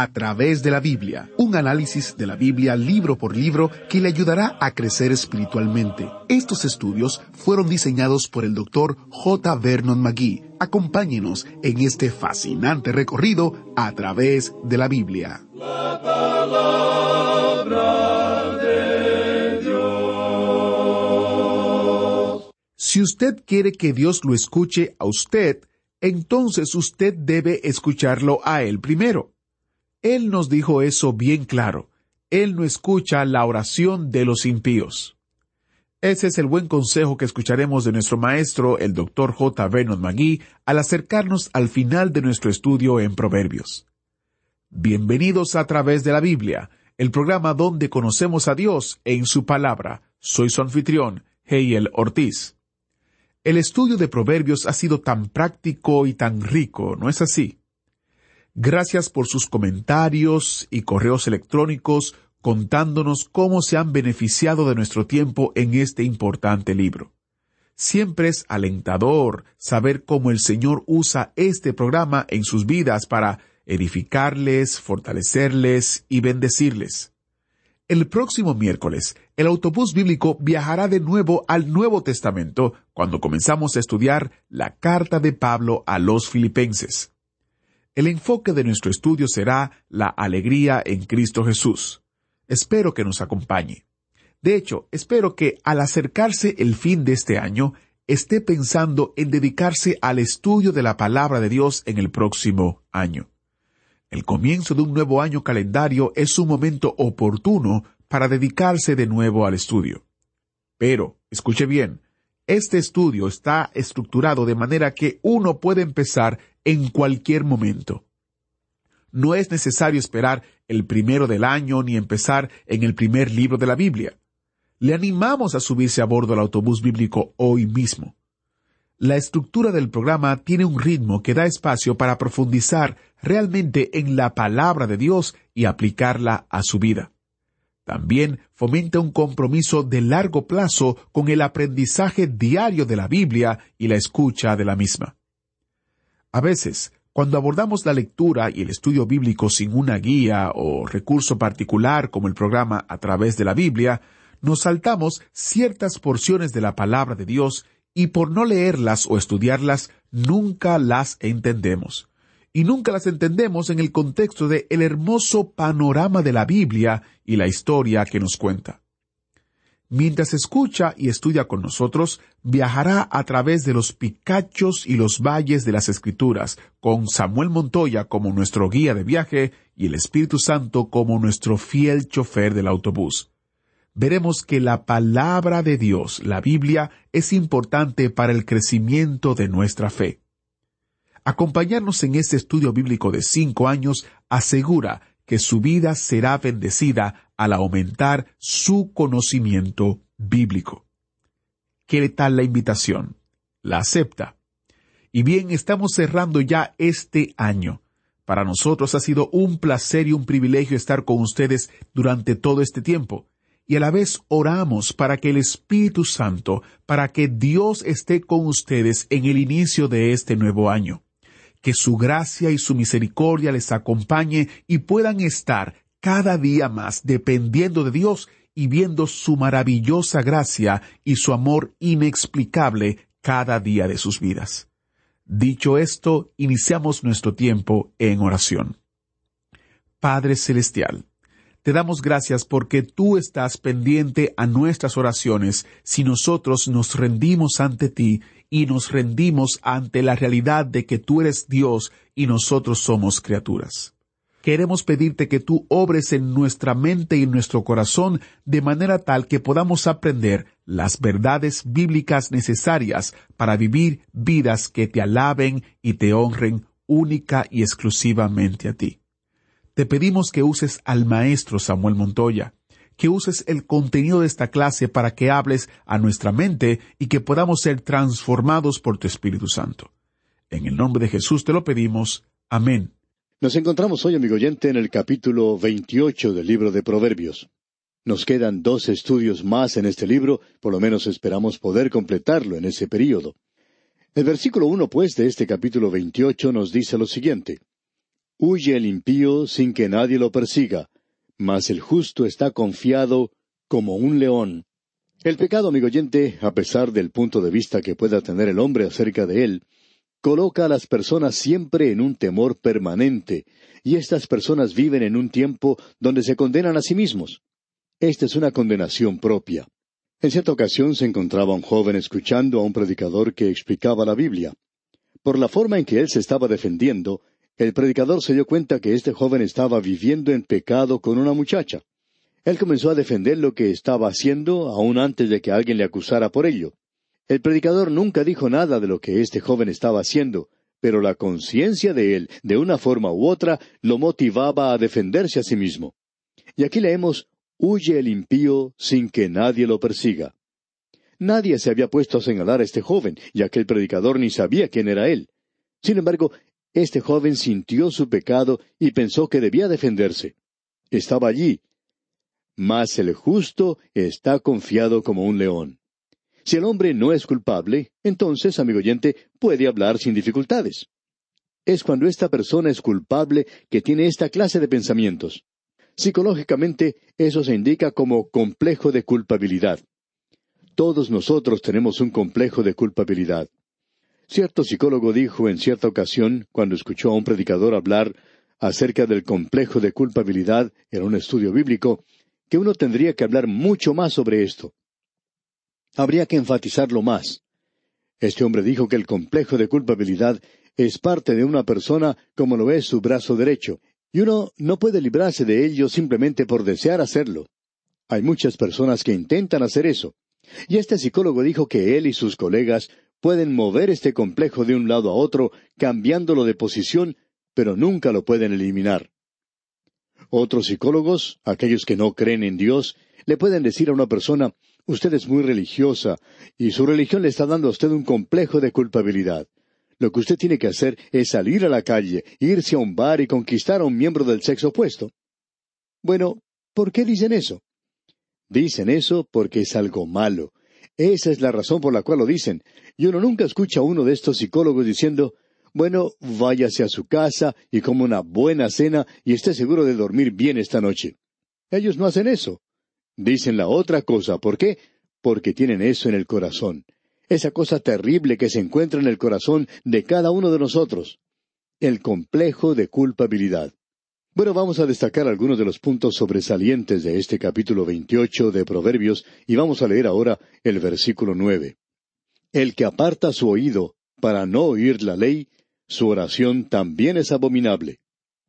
A través de la Biblia, un análisis de la Biblia libro por libro que le ayudará a crecer espiritualmente. Estos estudios fueron diseñados por el doctor J. Vernon McGee. Acompáñenos en este fascinante recorrido a través de la Biblia. Si usted quiere que Dios lo escuche a usted, entonces usted debe escucharlo a Él primero. Él nos dijo eso bien claro. Él no escucha la oración de los impíos. Ese es el buen consejo que escucharemos de nuestro maestro, el Dr. J. Vernon McGee, al acercarnos al final de nuestro estudio en Proverbios. Bienvenidos a través de la Biblia, el programa donde conocemos a Dios en su palabra. Soy su anfitrión, Heiel Ortiz. El estudio de Proverbios ha sido tan práctico y tan rico, ¿no es así? Gracias por sus comentarios y correos electrónicos contándonos cómo se han beneficiado de nuestro tiempo en este importante libro. Siempre es alentador saber cómo el Señor usa este programa en sus vidas para edificarles, fortalecerles y bendecirles. El próximo miércoles, el autobús bíblico viajará de nuevo al Nuevo Testamento cuando comenzamos a estudiar la carta de Pablo a los filipenses. El enfoque de nuestro estudio será la alegría en Cristo Jesús. Espero que nos acompañe. De hecho, espero que al acercarse el fin de este año, esté pensando en dedicarse al estudio de la palabra de Dios en el próximo año. El comienzo de un nuevo año calendario es un momento oportuno para dedicarse de nuevo al estudio. Pero, escuche bien, este estudio está estructurado de manera que uno puede empezar en cualquier momento. No es necesario esperar el primero del año ni empezar en el primer libro de la Biblia. Le animamos a subirse a bordo del autobús bíblico hoy mismo. La estructura del programa tiene un ritmo que da espacio para profundizar realmente en la palabra de Dios y aplicarla a su vida. También fomenta un compromiso de largo plazo con el aprendizaje diario de la Biblia y la escucha de la misma. A veces, cuando abordamos la lectura y el estudio bíblico sin una guía o recurso particular como el programa a través de la Biblia, nos saltamos ciertas porciones de la palabra de Dios y por no leerlas o estudiarlas nunca las entendemos. Y nunca las entendemos en el contexto de el hermoso panorama de la Biblia y la historia que nos cuenta. Mientras escucha y estudia con nosotros, viajará a través de los picachos y los valles de las Escrituras, con Samuel Montoya como nuestro guía de viaje y el Espíritu Santo como nuestro fiel chofer del autobús. Veremos que la palabra de Dios, la Biblia, es importante para el crecimiento de nuestra fe. Acompañarnos en este estudio bíblico de cinco años asegura que su vida será bendecida al aumentar su conocimiento bíblico. ¿Qué tal la invitación? ¿La acepta? Y bien, estamos cerrando ya este año. Para nosotros ha sido un placer y un privilegio estar con ustedes durante todo este tiempo. Y a la vez oramos para que el Espíritu Santo, para que Dios esté con ustedes en el inicio de este nuevo año que su gracia y su misericordia les acompañe y puedan estar cada día más dependiendo de Dios y viendo su maravillosa gracia y su amor inexplicable cada día de sus vidas. Dicho esto, iniciamos nuestro tiempo en oración. Padre Celestial, Te damos gracias porque tú estás pendiente a nuestras oraciones si nosotros nos rendimos ante ti y nos rendimos ante la realidad de que tú eres Dios y nosotros somos criaturas. Queremos pedirte que tú obres en nuestra mente y en nuestro corazón de manera tal que podamos aprender las verdades bíblicas necesarias para vivir vidas que te alaben y te honren única y exclusivamente a ti. Te pedimos que uses al maestro Samuel Montoya, que uses el contenido de esta clase para que hables a nuestra mente y que podamos ser transformados por tu Espíritu Santo. En el nombre de Jesús te lo pedimos. Amén. Nos encontramos hoy, amigo oyente, en el capítulo 28 del libro de Proverbios. Nos quedan dos estudios más en este libro, por lo menos esperamos poder completarlo en ese período. El versículo uno, pues, de este capítulo 28 nos dice lo siguiente. Huye el impío sin que nadie lo persiga, mas el justo está confiado como un león. El pecado, amigo oyente, a pesar del punto de vista que pueda tener el hombre acerca de él, coloca a las personas siempre en un temor permanente, y estas personas viven en un tiempo donde se condenan a sí mismos. Esta es una condenación propia. En cierta ocasión se encontraba un joven escuchando a un predicador que explicaba la Biblia. Por la forma en que él se estaba defendiendo, el predicador se dio cuenta que este joven estaba viviendo en pecado con una muchacha. Él comenzó a defender lo que estaba haciendo aún antes de que alguien le acusara por ello. El predicador nunca dijo nada de lo que este joven estaba haciendo, pero la conciencia de él, de una forma u otra, lo motivaba a defenderse a sí mismo. Y aquí leemos, huye el impío sin que nadie lo persiga. Nadie se había puesto a señalar a este joven, ya que el predicador ni sabía quién era él. Sin embargo, este joven sintió su pecado y pensó que debía defenderse. Estaba allí. Mas el justo está confiado como un león. Si el hombre no es culpable, entonces, amigo oyente, puede hablar sin dificultades. Es cuando esta persona es culpable que tiene esta clase de pensamientos. Psicológicamente, eso se indica como complejo de culpabilidad. Todos nosotros tenemos un complejo de culpabilidad. Cierto psicólogo dijo en cierta ocasión, cuando escuchó a un predicador hablar acerca del complejo de culpabilidad en un estudio bíblico, que uno tendría que hablar mucho más sobre esto. Habría que enfatizarlo más. Este hombre dijo que el complejo de culpabilidad es parte de una persona como lo es su brazo derecho, y uno no puede librarse de ello simplemente por desear hacerlo. Hay muchas personas que intentan hacer eso. Y este psicólogo dijo que él y sus colegas pueden mover este complejo de un lado a otro, cambiándolo de posición, pero nunca lo pueden eliminar. Otros psicólogos, aquellos que no creen en Dios, le pueden decir a una persona, usted es muy religiosa, y su religión le está dando a usted un complejo de culpabilidad. Lo que usted tiene que hacer es salir a la calle, irse a un bar y conquistar a un miembro del sexo opuesto. Bueno, ¿por qué dicen eso? Dicen eso porque es algo malo, esa es la razón por la cual lo dicen. Y uno nunca escucha a uno de estos psicólogos diciendo, bueno, váyase a su casa y coma una buena cena y esté seguro de dormir bien esta noche. Ellos no hacen eso. Dicen la otra cosa. ¿Por qué? Porque tienen eso en el corazón. Esa cosa terrible que se encuentra en el corazón de cada uno de nosotros. El complejo de culpabilidad. Bueno, vamos a destacar algunos de los puntos sobresalientes de este capítulo 28 de Proverbios y vamos a leer ahora el versículo nueve. El que aparta su oído para no oír la ley, su oración también es abominable.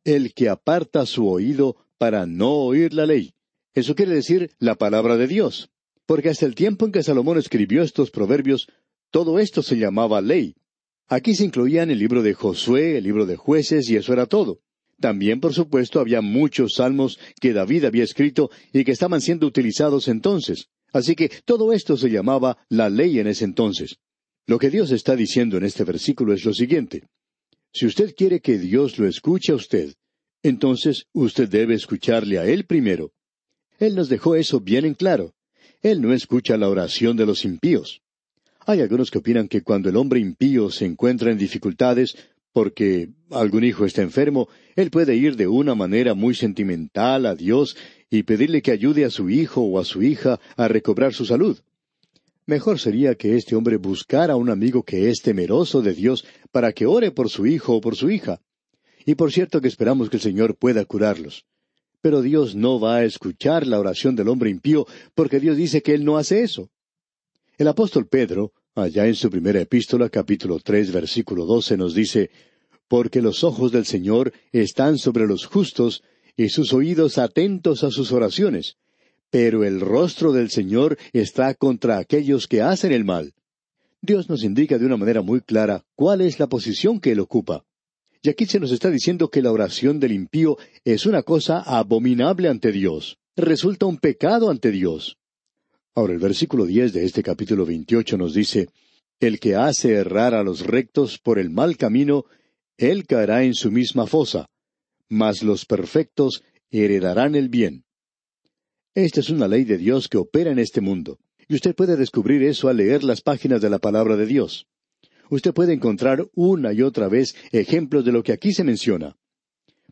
El que aparta su oído para no oír la ley. Eso quiere decir la palabra de Dios. Porque hasta el tiempo en que Salomón escribió estos proverbios, todo esto se llamaba ley. Aquí se incluían el libro de Josué, el libro de jueces, y eso era todo. También, por supuesto, había muchos salmos que David había escrito y que estaban siendo utilizados entonces. Así que todo esto se llamaba la ley en ese entonces. Lo que Dios está diciendo en este versículo es lo siguiente. Si usted quiere que Dios lo escuche a usted, entonces usted debe escucharle a Él primero. Él nos dejó eso bien en claro. Él no escucha la oración de los impíos. Hay algunos que opinan que cuando el hombre impío se encuentra en dificultades, porque algún hijo está enfermo, él puede ir de una manera muy sentimental a Dios y pedirle que ayude a su hijo o a su hija a recobrar su salud. Mejor sería que este hombre buscara a un amigo que es temeroso de Dios para que ore por su hijo o por su hija. Y por cierto que esperamos que el Señor pueda curarlos. Pero Dios no va a escuchar la oración del hombre impío porque Dios dice que Él no hace eso. El apóstol Pedro, allá en su primera epístola, capítulo tres, versículo doce, nos dice, Porque los ojos del Señor están sobre los justos y sus oídos atentos a sus oraciones, pero el rostro del Señor está contra aquellos que hacen el mal. Dios nos indica de una manera muy clara cuál es la posición que Él ocupa. Y aquí se nos está diciendo que la oración del impío es una cosa abominable ante Dios, resulta un pecado ante Dios. Ahora el versículo diez de este capítulo veintiocho nos dice El que hace errar a los rectos por el mal camino, él caerá en su misma fosa, mas los perfectos heredarán el bien. Esta es una ley de Dios que opera en este mundo, y usted puede descubrir eso al leer las páginas de la palabra de Dios usted puede encontrar una y otra vez ejemplos de lo que aquí se menciona.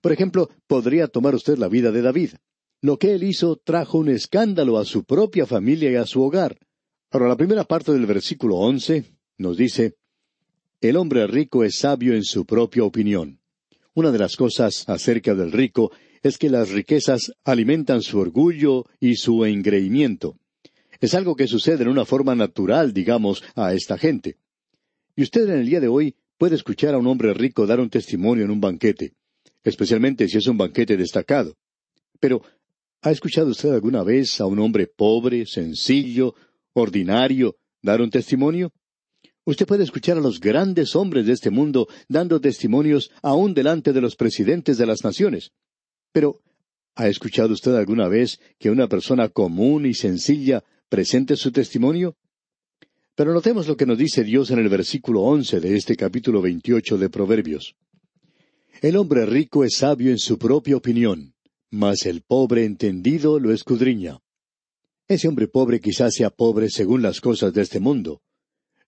Por ejemplo, podría tomar usted la vida de David. Lo que él hizo trajo un escándalo a su propia familia y a su hogar. Ahora, la primera parte del versículo once nos dice, El hombre rico es sabio en su propia opinión. Una de las cosas acerca del rico es que las riquezas alimentan su orgullo y su engreimiento. Es algo que sucede en una forma natural, digamos, a esta gente. Y usted en el día de hoy puede escuchar a un hombre rico dar un testimonio en un banquete, especialmente si es un banquete destacado. Pero, ¿ha escuchado usted alguna vez a un hombre pobre, sencillo, ordinario, dar un testimonio? Usted puede escuchar a los grandes hombres de este mundo dando testimonios aún delante de los presidentes de las naciones. Pero, ¿ha escuchado usted alguna vez que una persona común y sencilla presente su testimonio? Pero notemos lo que nos dice Dios en el versículo once de este capítulo veintiocho de Proverbios. El hombre rico es sabio en su propia opinión, mas el pobre entendido lo escudriña. Ese hombre pobre quizás sea pobre según las cosas de este mundo.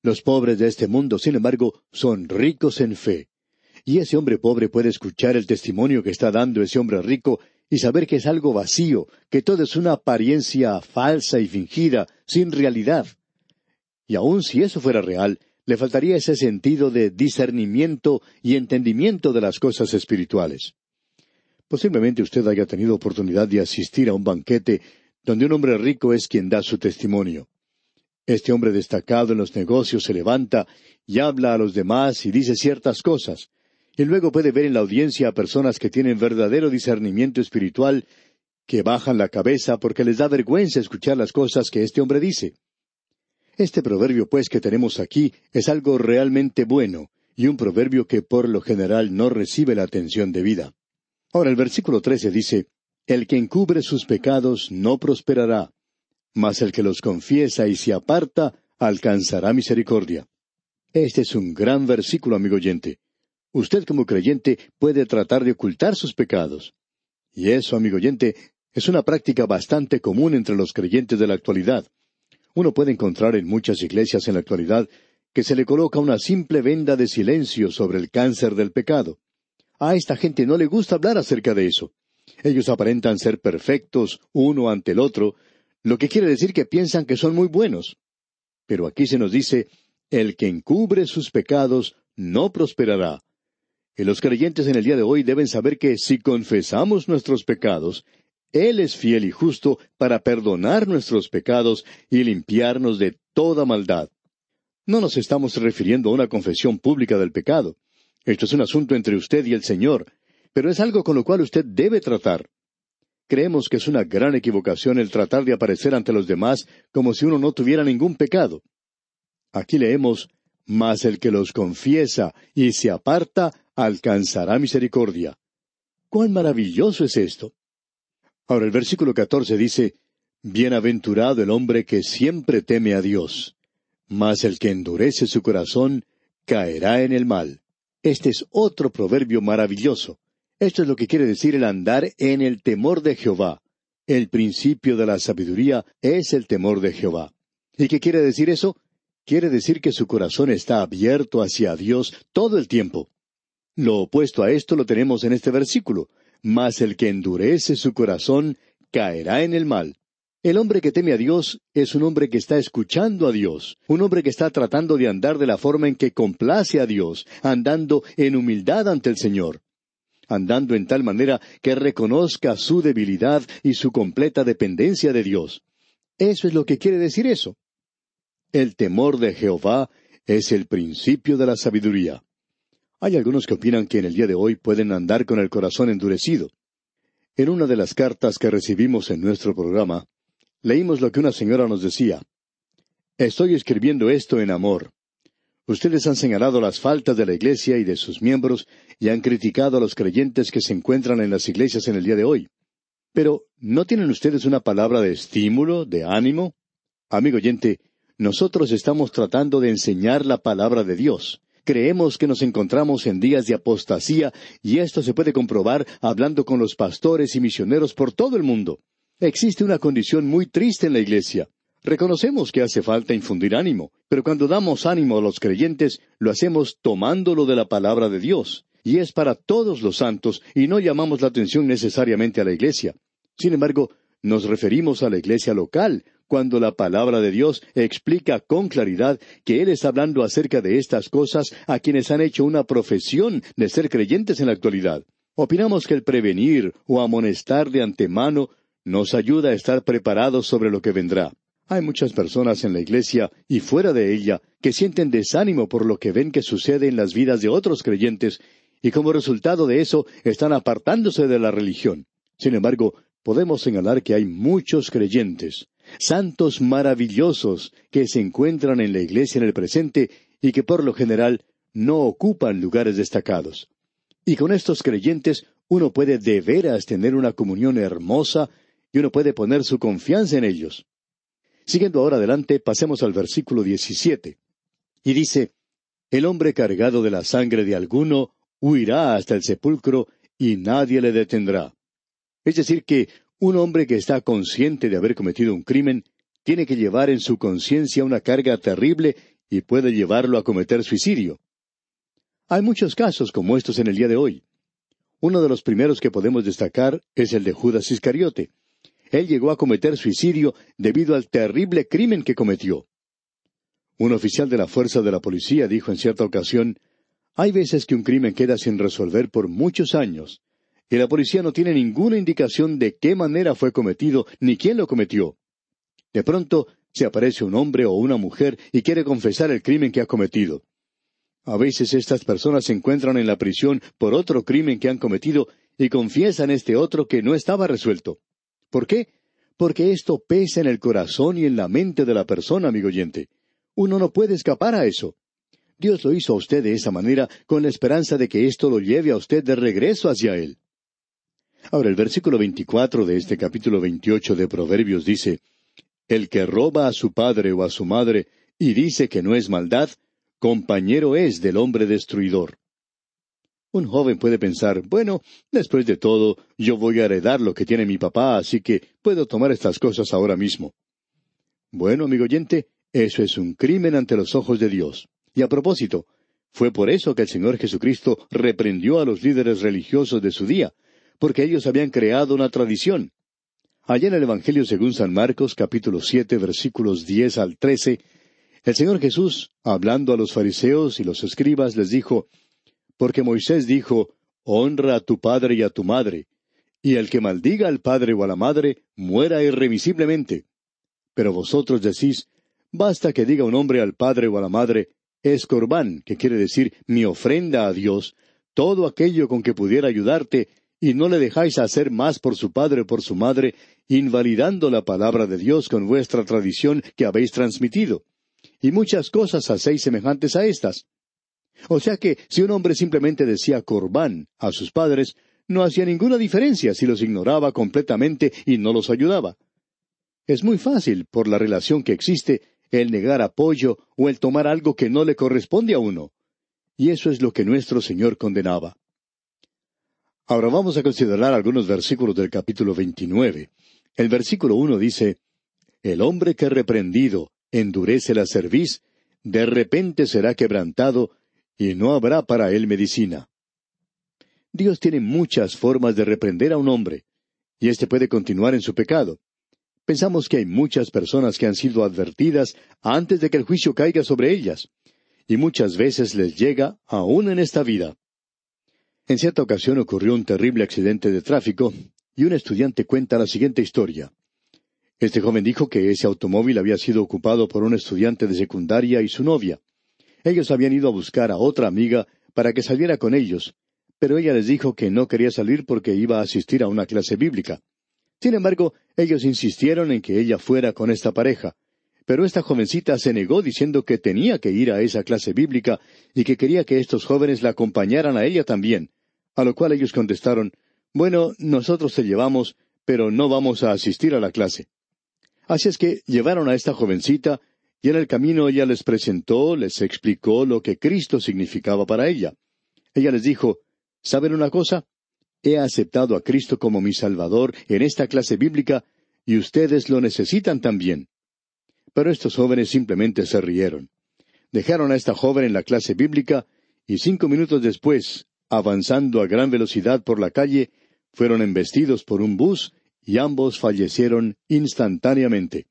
Los pobres de este mundo, sin embargo, son ricos en fe. Y ese hombre pobre puede escuchar el testimonio que está dando ese hombre rico y saber que es algo vacío, que todo es una apariencia falsa y fingida, sin realidad. Y aun si eso fuera real, le faltaría ese sentido de discernimiento y entendimiento de las cosas espirituales. Posiblemente usted haya tenido oportunidad de asistir a un banquete donde un hombre rico es quien da su testimonio. Este hombre destacado en los negocios se levanta y habla a los demás y dice ciertas cosas, y luego puede ver en la audiencia a personas que tienen verdadero discernimiento espiritual, que bajan la cabeza porque les da vergüenza escuchar las cosas que este hombre dice. Este proverbio, pues, que tenemos aquí es algo realmente bueno, y un proverbio que por lo general no recibe la atención debida. Ahora el versículo trece dice, El que encubre sus pecados no prosperará, mas el que los confiesa y se aparta alcanzará misericordia. Este es un gran versículo, amigo oyente. Usted como creyente puede tratar de ocultar sus pecados. Y eso, amigo oyente, es una práctica bastante común entre los creyentes de la actualidad. Uno puede encontrar en muchas iglesias en la actualidad que se le coloca una simple venda de silencio sobre el cáncer del pecado. A esta gente no le gusta hablar acerca de eso. Ellos aparentan ser perfectos uno ante el otro, lo que quiere decir que piensan que son muy buenos. Pero aquí se nos dice, el que encubre sus pecados no prosperará. Y los creyentes en el día de hoy deben saber que si confesamos nuestros pecados, él es fiel y justo para perdonar nuestros pecados y limpiarnos de toda maldad. No nos estamos refiriendo a una confesión pública del pecado. Esto es un asunto entre usted y el Señor, pero es algo con lo cual usted debe tratar. Creemos que es una gran equivocación el tratar de aparecer ante los demás como si uno no tuviera ningún pecado. Aquí leemos, Mas el que los confiesa y se aparta alcanzará misericordia. ¡Cuán maravilloso es esto! Ahora el versículo catorce dice, Bienaventurado el hombre que siempre teme a Dios, mas el que endurece su corazón caerá en el mal. Este es otro proverbio maravilloso. Esto es lo que quiere decir el andar en el temor de Jehová. El principio de la sabiduría es el temor de Jehová. ¿Y qué quiere decir eso? Quiere decir que su corazón está abierto hacia Dios todo el tiempo. Lo opuesto a esto lo tenemos en este versículo mas el que endurece su corazón caerá en el mal. El hombre que teme a Dios es un hombre que está escuchando a Dios, un hombre que está tratando de andar de la forma en que complace a Dios, andando en humildad ante el Señor. andando en tal manera que reconozca su debilidad y su completa dependencia de Dios. Eso es lo que quiere decir eso. El temor de Jehová es el principio de la sabiduría. Hay algunos que opinan que en el día de hoy pueden andar con el corazón endurecido. En una de las cartas que recibimos en nuestro programa, leímos lo que una señora nos decía. Estoy escribiendo esto en amor. Ustedes han señalado las faltas de la Iglesia y de sus miembros y han criticado a los creyentes que se encuentran en las iglesias en el día de hoy. Pero, ¿no tienen ustedes una palabra de estímulo, de ánimo? Amigo oyente, nosotros estamos tratando de enseñar la palabra de Dios. Creemos que nos encontramos en días de apostasía y esto se puede comprobar hablando con los pastores y misioneros por todo el mundo. Existe una condición muy triste en la Iglesia. Reconocemos que hace falta infundir ánimo, pero cuando damos ánimo a los creyentes, lo hacemos tomándolo de la palabra de Dios, y es para todos los santos, y no llamamos la atención necesariamente a la iglesia. Sin embargo, nos referimos a la iglesia local, cuando la palabra de Dios explica con claridad que Él está hablando acerca de estas cosas a quienes han hecho una profesión de ser creyentes en la actualidad. Opinamos que el prevenir o amonestar de antemano nos ayuda a estar preparados sobre lo que vendrá. Hay muchas personas en la iglesia y fuera de ella que sienten desánimo por lo que ven que sucede en las vidas de otros creyentes y como resultado de eso están apartándose de la religión. Sin embargo, podemos señalar que hay muchos creyentes, santos maravillosos, que se encuentran en la iglesia en el presente y que por lo general no ocupan lugares destacados. Y con estos creyentes uno puede de veras tener una comunión hermosa y uno puede poner su confianza en ellos. Siguiendo ahora adelante, pasemos al versículo 17. Y dice, El hombre cargado de la sangre de alguno huirá hasta el sepulcro y nadie le detendrá. Es decir, que un hombre que está consciente de haber cometido un crimen tiene que llevar en su conciencia una carga terrible y puede llevarlo a cometer suicidio. Hay muchos casos como estos en el día de hoy. Uno de los primeros que podemos destacar es el de Judas Iscariote él llegó a cometer suicidio debido al terrible crimen que cometió. Un oficial de la fuerza de la policía dijo en cierta ocasión, hay veces que un crimen queda sin resolver por muchos años, y la policía no tiene ninguna indicación de qué manera fue cometido ni quién lo cometió. De pronto se aparece un hombre o una mujer y quiere confesar el crimen que ha cometido. A veces estas personas se encuentran en la prisión por otro crimen que han cometido y confiesan este otro que no estaba resuelto. ¿Por qué? Porque esto pesa en el corazón y en la mente de la persona, amigo oyente. Uno no puede escapar a eso. Dios lo hizo a usted de esa manera con la esperanza de que esto lo lleve a usted de regreso hacia Él. Ahora el versículo veinticuatro de este capítulo veintiocho de Proverbios dice El que roba a su padre o a su madre y dice que no es maldad, compañero es del hombre destruidor. Un joven puede pensar, bueno, después de todo, yo voy a heredar lo que tiene mi papá, así que puedo tomar estas cosas ahora mismo. Bueno, amigo oyente, eso es un crimen ante los ojos de Dios. Y a propósito, fue por eso que el Señor Jesucristo reprendió a los líderes religiosos de su día, porque ellos habían creado una tradición. Allá en el Evangelio según San Marcos, capítulo siete, versículos diez al trece, el Señor Jesús, hablando a los fariseos y los escribas, les dijo, porque Moisés dijo, Honra a tu padre y a tu madre, y el que maldiga al padre o a la madre, muera irremisiblemente. Pero vosotros decís, Basta que diga un hombre al padre o a la madre, es corbán, que quiere decir mi ofrenda a Dios, todo aquello con que pudiera ayudarte, y no le dejáis hacer más por su padre o por su madre, invalidando la palabra de Dios con vuestra tradición que habéis transmitido. Y muchas cosas hacéis semejantes a estas. O sea que si un hombre simplemente decía corbán a sus padres, no hacía ninguna diferencia si los ignoraba completamente y no los ayudaba. Es muy fácil, por la relación que existe, el negar apoyo o el tomar algo que no le corresponde a uno. Y eso es lo que nuestro Señor condenaba. Ahora vamos a considerar algunos versículos del capítulo 29. El versículo uno dice, El hombre que reprendido endurece la cerviz, de repente será quebrantado y no habrá para él medicina. Dios tiene muchas formas de reprender a un hombre, y éste puede continuar en su pecado. Pensamos que hay muchas personas que han sido advertidas antes de que el juicio caiga sobre ellas, y muchas veces les llega aún en esta vida. En cierta ocasión ocurrió un terrible accidente de tráfico y un estudiante cuenta la siguiente historia. Este joven dijo que ese automóvil había sido ocupado por un estudiante de secundaria y su novia. Ellos habían ido a buscar a otra amiga para que saliera con ellos, pero ella les dijo que no quería salir porque iba a asistir a una clase bíblica. Sin embargo, ellos insistieron en que ella fuera con esta pareja, pero esta jovencita se negó diciendo que tenía que ir a esa clase bíblica y que quería que estos jóvenes la acompañaran a ella también, a lo cual ellos contestaron, Bueno, nosotros te llevamos, pero no vamos a asistir a la clase. Así es que llevaron a esta jovencita, y en el camino ella les presentó, les explicó lo que Cristo significaba para ella. Ella les dijo, ¿saben una cosa? He aceptado a Cristo como mi Salvador en esta clase bíblica, y ustedes lo necesitan también. Pero estos jóvenes simplemente se rieron. Dejaron a esta joven en la clase bíblica, y cinco minutos después, avanzando a gran velocidad por la calle, fueron embestidos por un bus y ambos fallecieron instantáneamente.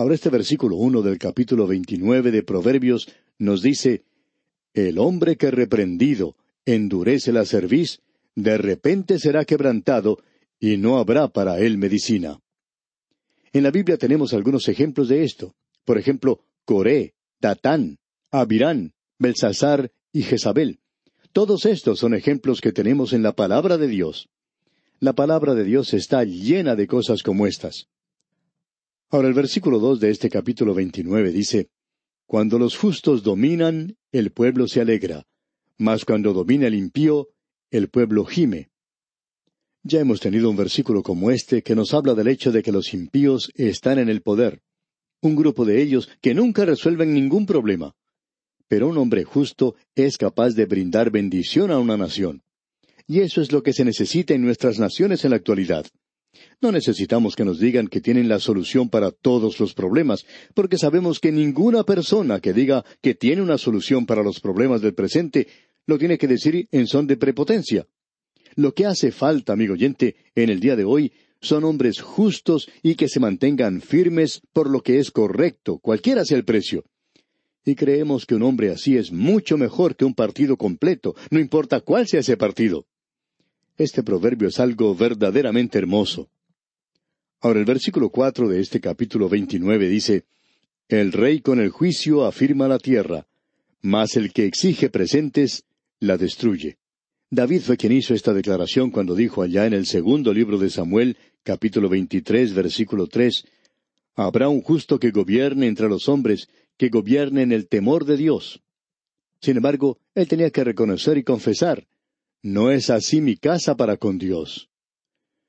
Ahora este versículo uno del capítulo veintinueve de Proverbios nos dice El hombre que reprendido endurece la cerviz, de repente será quebrantado, y no habrá para él medicina. En la Biblia tenemos algunos ejemplos de esto. Por ejemplo, Coré, Datán, Abirán, Belsasar y Jezabel. Todos estos son ejemplos que tenemos en la palabra de Dios. La palabra de Dios está llena de cosas como estas. Ahora el versículo dos de este capítulo veintinueve dice Cuando los justos dominan, el pueblo se alegra, mas cuando domina el impío, el pueblo gime. Ya hemos tenido un versículo como este que nos habla del hecho de que los impíos están en el poder, un grupo de ellos que nunca resuelven ningún problema. Pero un hombre justo es capaz de brindar bendición a una nación. Y eso es lo que se necesita en nuestras naciones en la actualidad. No necesitamos que nos digan que tienen la solución para todos los problemas, porque sabemos que ninguna persona que diga que tiene una solución para los problemas del presente lo tiene que decir en son de prepotencia. Lo que hace falta, amigo oyente, en el día de hoy son hombres justos y que se mantengan firmes por lo que es correcto, cualquiera sea el precio. Y creemos que un hombre así es mucho mejor que un partido completo, no importa cuál sea ese partido. Este proverbio es algo verdaderamente hermoso. Ahora el versículo cuatro de este capítulo veintinueve dice El rey con el juicio afirma la tierra, mas el que exige presentes la destruye. David fue quien hizo esta declaración cuando dijo allá en el segundo libro de Samuel, capítulo veintitrés, versículo tres Habrá un justo que gobierne entre los hombres, que gobierne en el temor de Dios. Sin embargo, él tenía que reconocer y confesar no es así mi casa para con Dios.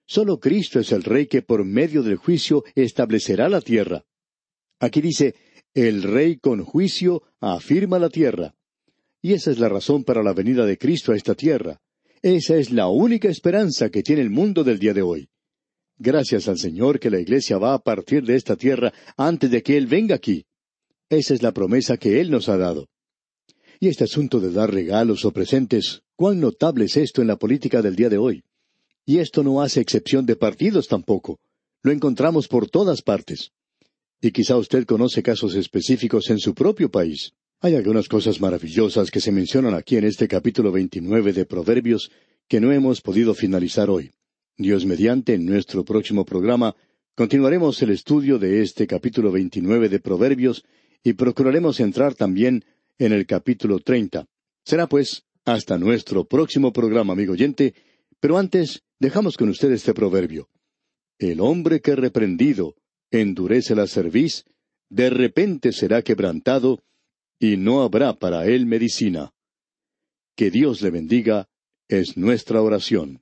Solo Cristo es el Rey que por medio del juicio establecerá la tierra. Aquí dice, el Rey con juicio afirma la tierra. Y esa es la razón para la venida de Cristo a esta tierra. Esa es la única esperanza que tiene el mundo del día de hoy. Gracias al Señor que la Iglesia va a partir de esta tierra antes de que Él venga aquí. Esa es la promesa que Él nos ha dado. Y este asunto de dar regalos o presentes Cuán notable es esto en la política del día de hoy. Y esto no hace excepción de partidos tampoco. Lo encontramos por todas partes. Y quizá usted conoce casos específicos en su propio país. Hay algunas cosas maravillosas que se mencionan aquí en este capítulo 29 de Proverbios que no hemos podido finalizar hoy. Dios mediante, en nuestro próximo programa, continuaremos el estudio de este capítulo 29 de Proverbios y procuraremos entrar también en el capítulo 30. Será pues hasta nuestro próximo programa, amigo oyente, pero antes dejamos con usted este proverbio. El hombre que reprendido endurece la cerviz, de repente será quebrantado, y no habrá para él medicina. Que Dios le bendiga, es nuestra oración.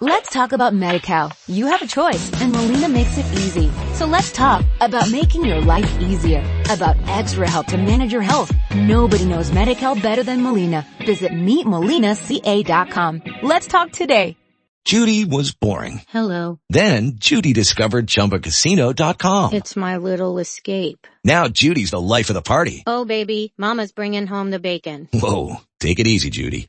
Let's talk about MediCal. You have a choice and Molina makes it easy. So let's talk about making your life easier, about extra help to manage your health. Nobody knows MediCal better than Molina. Visit meetmolinaca.com. Let's talk today. Judy was boring. Hello. Then Judy discovered ChumbaCasino.com. It's my little escape. Now Judy's the life of the party. Oh baby, mama's bringing home the bacon. Whoa, take it easy Judy.